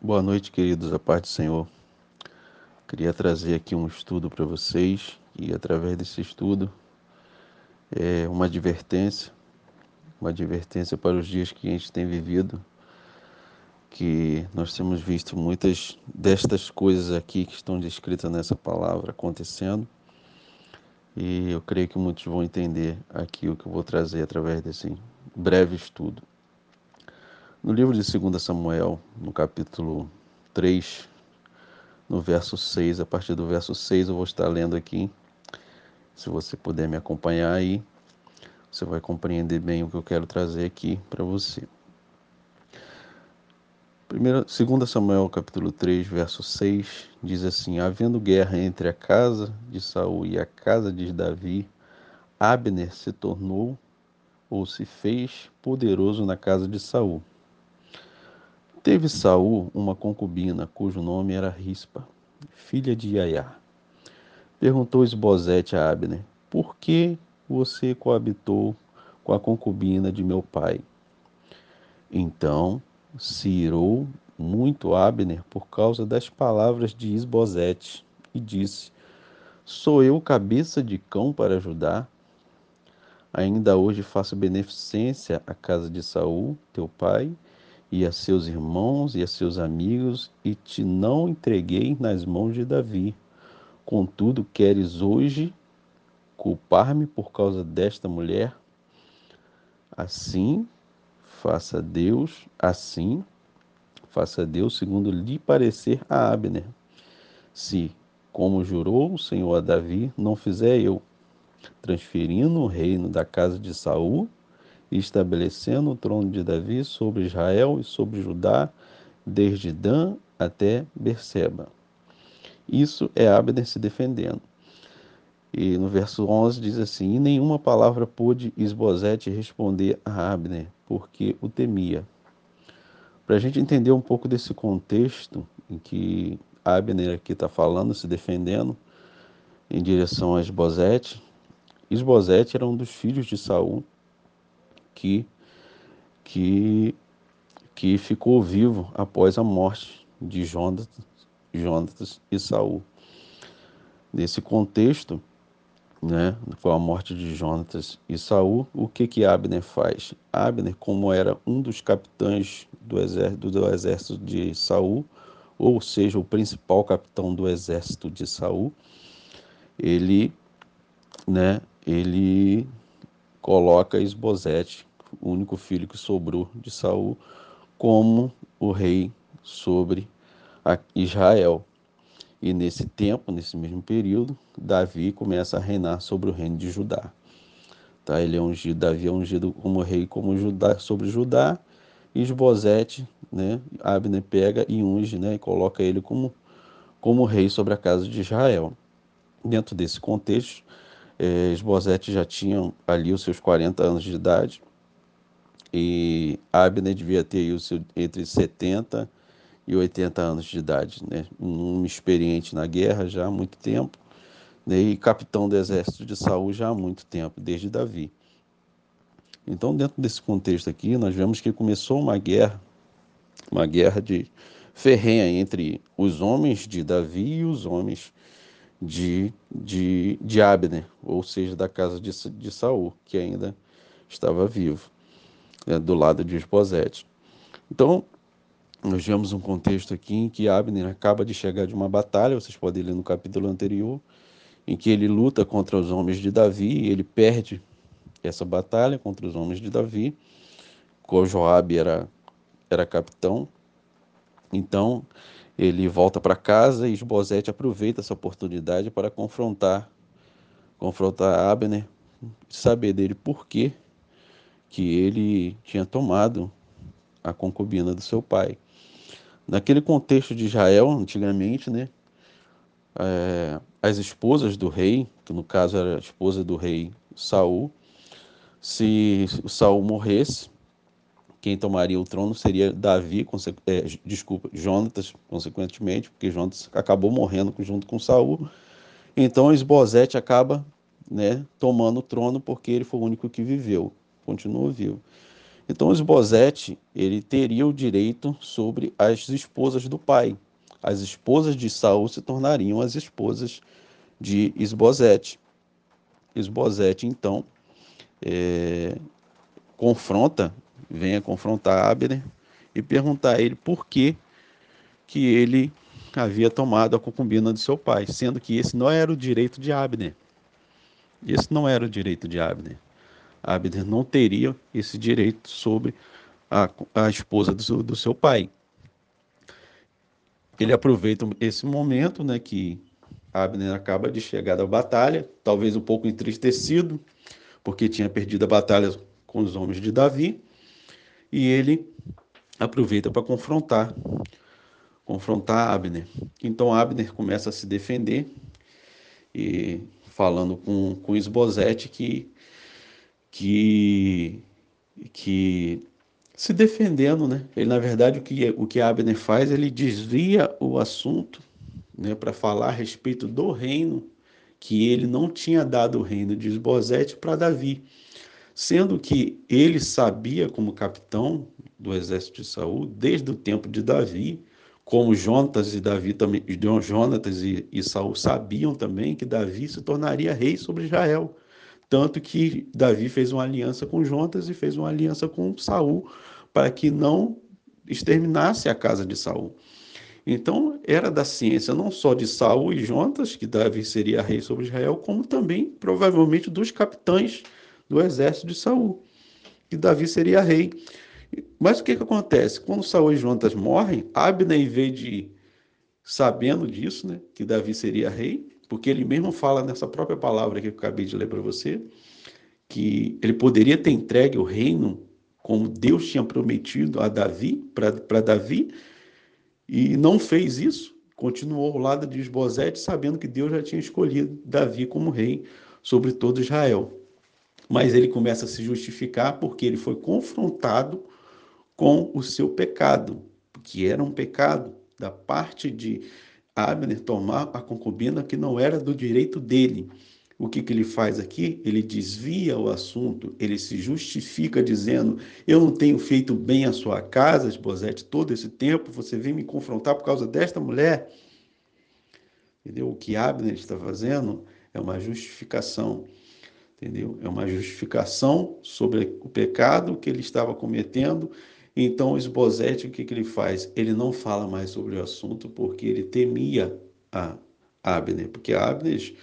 Boa noite, queridos, a paz do Senhor. Queria trazer aqui um estudo para vocês e através desse estudo é uma advertência, uma advertência para os dias que a gente tem vivido, que nós temos visto muitas destas coisas aqui que estão descritas nessa palavra acontecendo. E eu creio que muitos vão entender aqui o que eu vou trazer através desse breve estudo. No livro de 2 Samuel, no capítulo 3, no verso 6, a partir do verso 6 eu vou estar lendo aqui. Se você puder me acompanhar aí, você vai compreender bem o que eu quero trazer aqui para você. Primeiro, 2 Samuel capítulo 3, verso 6, diz assim: Havendo guerra entre a casa de Saul e a casa de Davi, Abner se tornou ou se fez poderoso na casa de Saul. Teve Saul uma concubina cujo nome era Rispa, filha de Iaiá. Perguntou Esbozete a Abner: Por que você coabitou com a concubina de meu pai? Então se irou muito Abner por causa das palavras de Esbozete e disse: Sou eu cabeça de cão para ajudar? Ainda hoje faço beneficência à casa de Saul, teu pai, e a seus irmãos e a seus amigos, e te não entreguei nas mãos de Davi. Contudo, queres hoje culpar-me por causa desta mulher? Assim, faça Deus, assim, faça Deus segundo lhe parecer a Abner. Se, como jurou o Senhor a Davi, não fizer eu, transferindo o reino da casa de Saul estabelecendo o trono de Davi sobre Israel e sobre Judá, desde Dan até Berseba. Isso é Abner se defendendo. E no verso 11 diz assim: E nenhuma palavra pôde Esbozete responder a Abner, porque o temia. Para a gente entender um pouco desse contexto em que Abner aqui está falando, se defendendo em direção a Esbozete, Esbozete era um dos filhos de Saul que, que, que ficou vivo após a morte de Jonatas e Saul. Nesse contexto, né, com a morte de Jonatas e Saul, o que que Abner faz? Abner, como era um dos capitães do exército, do exército de Saul, ou seja, o principal capitão do exército de Saul, ele, né, ele coloca Esbozete o único filho que sobrou de Saul, como o rei sobre Israel. E nesse tempo, nesse mesmo período, Davi começa a reinar sobre o reino de Judá. Tá? Ele é ungido, Davi é ungido como rei como Judá, sobre Judá, e Esbozete, né, Abner pega e unge, né, e coloca ele como, como rei sobre a casa de Israel. Dentro desse contexto, eh, Esbozete já tinha ali os seus 40 anos de idade, e Abner devia ter o seu, entre 70 e 80 anos de idade, né? um experiente na guerra já há muito tempo, né? e capitão do exército de Saul já há muito tempo, desde Davi. Então, dentro desse contexto aqui, nós vemos que começou uma guerra, uma guerra de ferrenha entre os homens de Davi e os homens de, de, de Abner, ou seja, da casa de, de Saul, que ainda estava vivo né, do lado de Esbozete. Então, nós vemos um contexto aqui em que Abner acaba de chegar de uma batalha, vocês podem ler no capítulo anterior, em que ele luta contra os homens de Davi e ele perde essa batalha contra os homens de Davi. Joabe era, era capitão. Então, ele volta para casa e Esbozete aproveita essa oportunidade para confrontar confrontar Abner, saber dele por quê que ele tinha tomado a concubina do seu pai. Naquele contexto de Israel, antigamente, né, é, as esposas do rei, que no caso era a esposa do rei Saul, se Saul morresse, quem tomaria o trono seria Davi, é, desculpa, Jonatas, consequentemente, porque Jonatas acabou morrendo junto com Saul. Então Esbozete acaba né, tomando o trono porque ele foi o único que viveu continua vivo. Então Esbozete, ele teria o direito sobre as esposas do pai. As esposas de Saul se tornariam as esposas de Esbozete. Esbozete, então, é, confronta, vem a confrontar Abner e perguntar a ele por que, que ele havia tomado a concubina de seu pai, sendo que esse não era o direito de Abner. Esse não era o direito de Abner. Abner não teria esse direito sobre a, a esposa do, do seu pai. Ele aproveita esse momento, né, que Abner acaba de chegar da batalha, talvez um pouco entristecido, porque tinha perdido a batalha com os homens de Davi, e ele aproveita para confrontar confrontar Abner. Então Abner começa a se defender e falando com com Esbozete que que que se defendendo, né? Ele na verdade o que o que Abner faz, ele desvia o assunto, né, para falar a respeito do reino que ele não tinha dado o reino de Esbozete para Davi, sendo que ele sabia como capitão do exército de Saul desde o tempo de Davi, como Jonatas e Davi também, Jonatas e, e Saul sabiam também que Davi se tornaria rei sobre Israel. Tanto que Davi fez uma aliança com Jonatas e fez uma aliança com Saul para que não exterminasse a casa de Saul. Então, era da ciência não só de Saul e Jonatas, que Davi seria rei sobre Israel, como também, provavelmente, dos capitães do exército de Saul, que Davi seria rei. Mas o que, que acontece? Quando Saul e Jonatas morrem, Abner, em vez de sabendo disso, né, que Davi seria rei, porque ele mesmo fala nessa própria palavra que eu acabei de ler para você, que ele poderia ter entregue o reino como Deus tinha prometido a Davi, para Davi, e não fez isso, continuou ao lado de Esbozete, sabendo que Deus já tinha escolhido Davi como rei sobre todo Israel. Mas ele começa a se justificar porque ele foi confrontado com o seu pecado, que era um pecado da parte de Abner tomar a concubina que não era do direito dele. O que, que ele faz aqui? Ele desvia o assunto, ele se justifica dizendo: Eu não tenho feito bem a sua casa, Esbozete, todo esse tempo, você vem me confrontar por causa desta mulher. Entendeu? O que Abner está fazendo é uma justificação entendeu? É uma justificação sobre o pecado que ele estava cometendo então, Esbozete, o que, que ele faz? Ele não fala mais sobre o assunto porque ele temia a Abner, porque Abner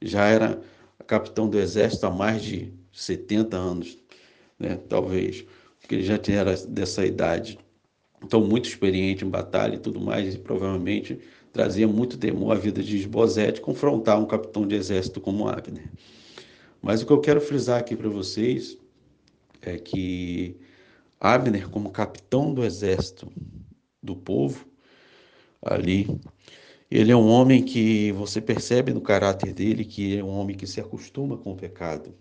já era capitão do exército há mais de 70 anos, né? talvez, porque ele já tinha dessa idade. Então, muito experiente em batalha e tudo mais, e provavelmente trazia muito temor à vida de Esbozete confrontar um capitão de exército como Abner. Mas o que eu quero frisar aqui para vocês é que Abner, como capitão do exército do povo, ali, ele é um homem que você percebe no caráter dele que é um homem que se acostuma com o pecado.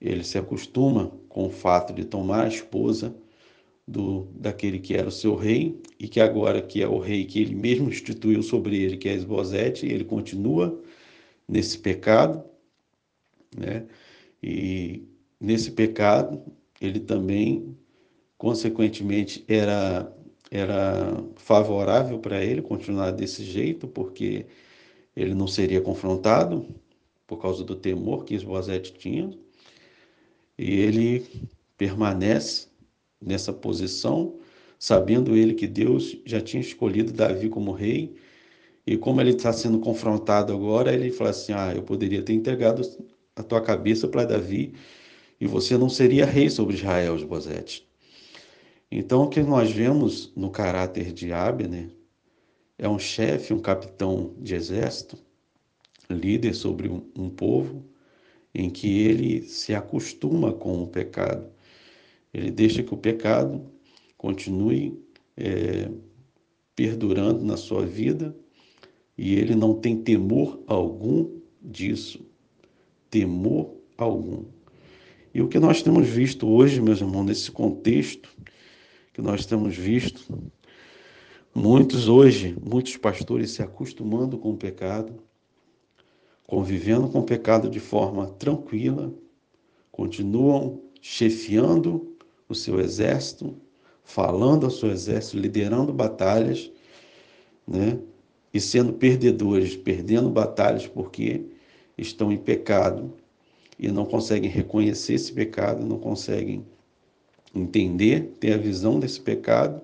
Ele se acostuma com o fato de tomar a esposa do daquele que era o seu rei e que agora que é o rei que ele mesmo instituiu sobre ele, que é Esbozete, ele continua nesse pecado, né? E nesse pecado ele também, consequentemente, era, era favorável para ele continuar desse jeito, porque ele não seria confrontado por causa do temor que Esbozete tinha, e ele permanece nessa posição, sabendo ele que Deus já tinha escolhido Davi como rei, e como ele está sendo confrontado agora, ele fala assim: Ah, eu poderia ter entregado a tua cabeça para Davi e você não seria rei sobre Israel, Esbozete. Então, o que nós vemos no caráter de Abner é um chefe, um capitão de exército, líder sobre um, um povo, em que ele se acostuma com o pecado. Ele deixa que o pecado continue é, perdurando na sua vida e ele não tem temor algum disso. Temor algum. E o que nós temos visto hoje, meus irmãos, nesse contexto que nós temos visto, muitos hoje, muitos pastores se acostumando com o pecado, convivendo com o pecado de forma tranquila, continuam chefiando o seu exército, falando ao seu exército, liderando batalhas, né? E sendo perdedores, perdendo batalhas porque estão em pecado e não conseguem reconhecer esse pecado, não conseguem entender, ter a visão desse pecado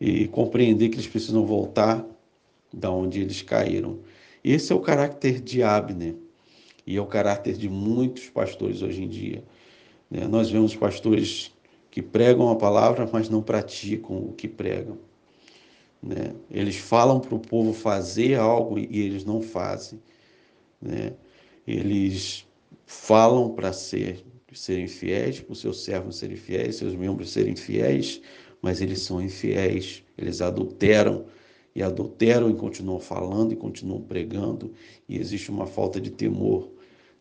e compreender que eles precisam voltar da onde eles caíram. Esse é o caráter de Abner e é o caráter de muitos pastores hoje em dia. Né? Nós vemos pastores que pregam a palavra, mas não praticam o que pregam. Né? Eles falam para o povo fazer algo e eles não fazem. Né? Eles falam para ser, serem fiéis, para os seus servos serem fiéis, seus membros serem fiéis, mas eles são infiéis, eles adulteram e adulteram e continuam falando e continuam pregando, e existe uma falta de temor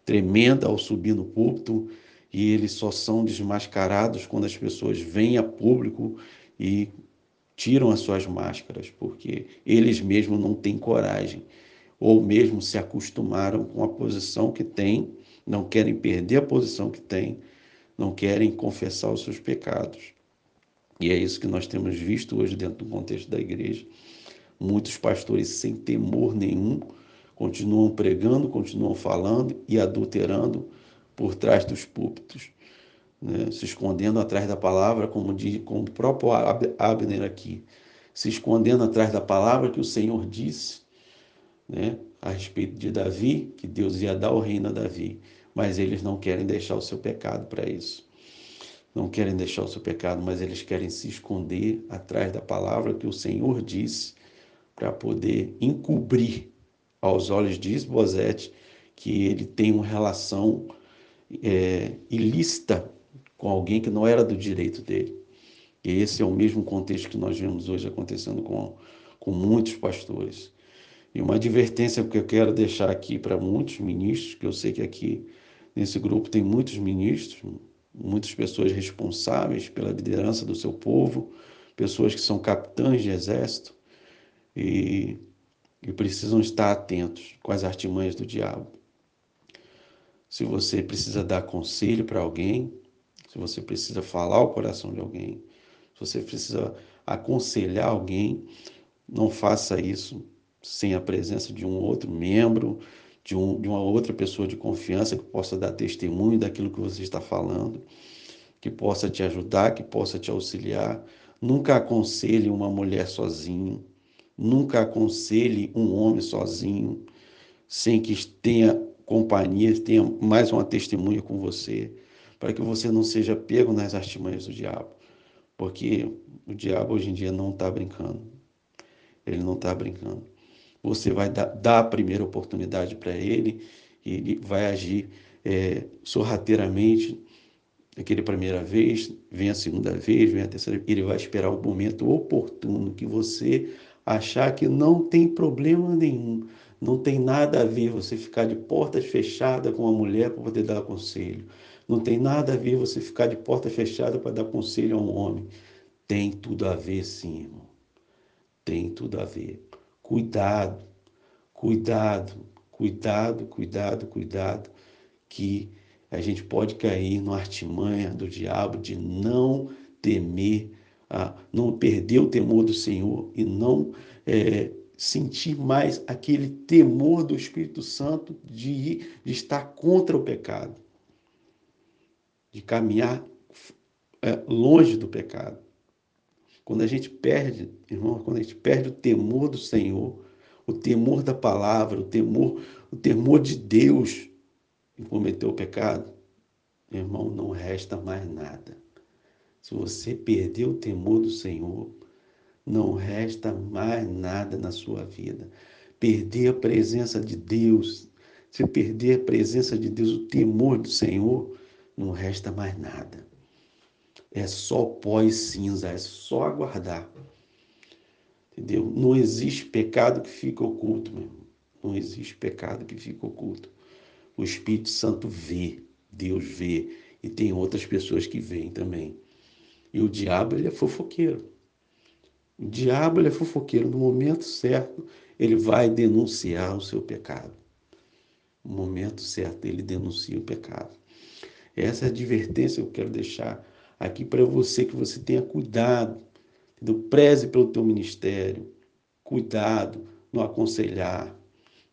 tremenda ao subir no púlpito, e eles só são desmascarados quando as pessoas vêm a público e tiram as suas máscaras, porque eles mesmos não têm coragem, ou mesmo se acostumaram com a posição que têm, não querem perder a posição que têm, não querem confessar os seus pecados. E é isso que nós temos visto hoje dentro do contexto da igreja. Muitos pastores sem temor nenhum continuam pregando, continuam falando e adulterando por trás dos púlpitos, né? se escondendo atrás da palavra, como diz como o próprio Abner aqui, se escondendo atrás da palavra que o Senhor disse, né? a respeito de Davi, que Deus ia dar o reino a Davi, mas eles não querem deixar o seu pecado para isso não querem deixar o seu pecado, mas eles querem se esconder atrás da palavra que o Senhor disse para poder encobrir aos olhos de Isbosete que ele tem uma relação é, ilícita com alguém que não era do direito dele. E esse é o mesmo contexto que nós vemos hoje acontecendo com, com muitos pastores. E uma advertência que eu quero deixar aqui para muitos ministros, que eu sei que aqui nesse grupo tem muitos ministros, muitas pessoas responsáveis pela liderança do seu povo, pessoas que são capitães de exército e, e precisam estar atentos com as artimanhas do diabo. Se você precisa dar conselho para alguém, se você precisa falar o coração de alguém, se você precisa aconselhar alguém, não faça isso sem a presença de um outro membro, de, um, de uma outra pessoa de confiança que possa dar testemunho daquilo que você está falando, que possa te ajudar, que possa te auxiliar. Nunca aconselhe uma mulher sozinho, nunca aconselhe um homem sozinho, sem que tenha companhia, tenha mais uma testemunha com você, para que você não seja pego nas artimanhas do diabo. Porque o diabo hoje em dia não está brincando. Ele não está brincando você vai dar, dar a primeira oportunidade para ele e ele vai agir é, sorrateiramente aquele primeira vez, vem a segunda vez, vem a terceira, ele vai esperar o momento oportuno que você achar que não tem problema nenhum, não tem nada a ver você ficar de portas fechadas com a mulher para poder dar conselho. Não tem nada a ver você ficar de porta fechada para dar conselho a um homem. Tem tudo a ver, sim, irmão. Tem tudo a ver. Cuidado, cuidado, cuidado, cuidado, cuidado, que a gente pode cair no artimanha do diabo de não temer, não perder o temor do Senhor e não é, sentir mais aquele temor do Espírito Santo de, de estar contra o pecado, de caminhar é, longe do pecado. Quando a gente perde, irmão, quando a gente perde o temor do Senhor, o temor da palavra, o temor, o temor de Deus e cometeu o pecado, irmão, não resta mais nada. Se você perder o temor do Senhor, não resta mais nada na sua vida. Perder a presença de Deus, se perder a presença de Deus, o temor do Senhor, não resta mais nada. É só pó e cinza, é só aguardar. Entendeu? Não existe pecado que fique oculto, meu irmão. Não existe pecado que fique oculto. O Espírito Santo vê, Deus vê, e tem outras pessoas que veem também. E o diabo, ele é fofoqueiro. O diabo, ele é fofoqueiro. No momento certo, ele vai denunciar o seu pecado. No momento certo, ele denuncia o pecado. Essa é a advertência que eu quero deixar aqui para você, que você tenha cuidado, entendeu? preze pelo teu ministério, cuidado no aconselhar,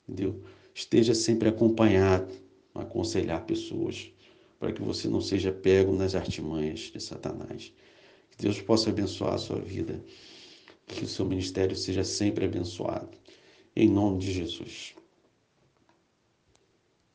entendeu? Esteja sempre acompanhado, aconselhar pessoas, para que você não seja pego nas artimanhas de Satanás. Que Deus possa abençoar a sua vida, que o seu ministério seja sempre abençoado. Em nome de Jesus.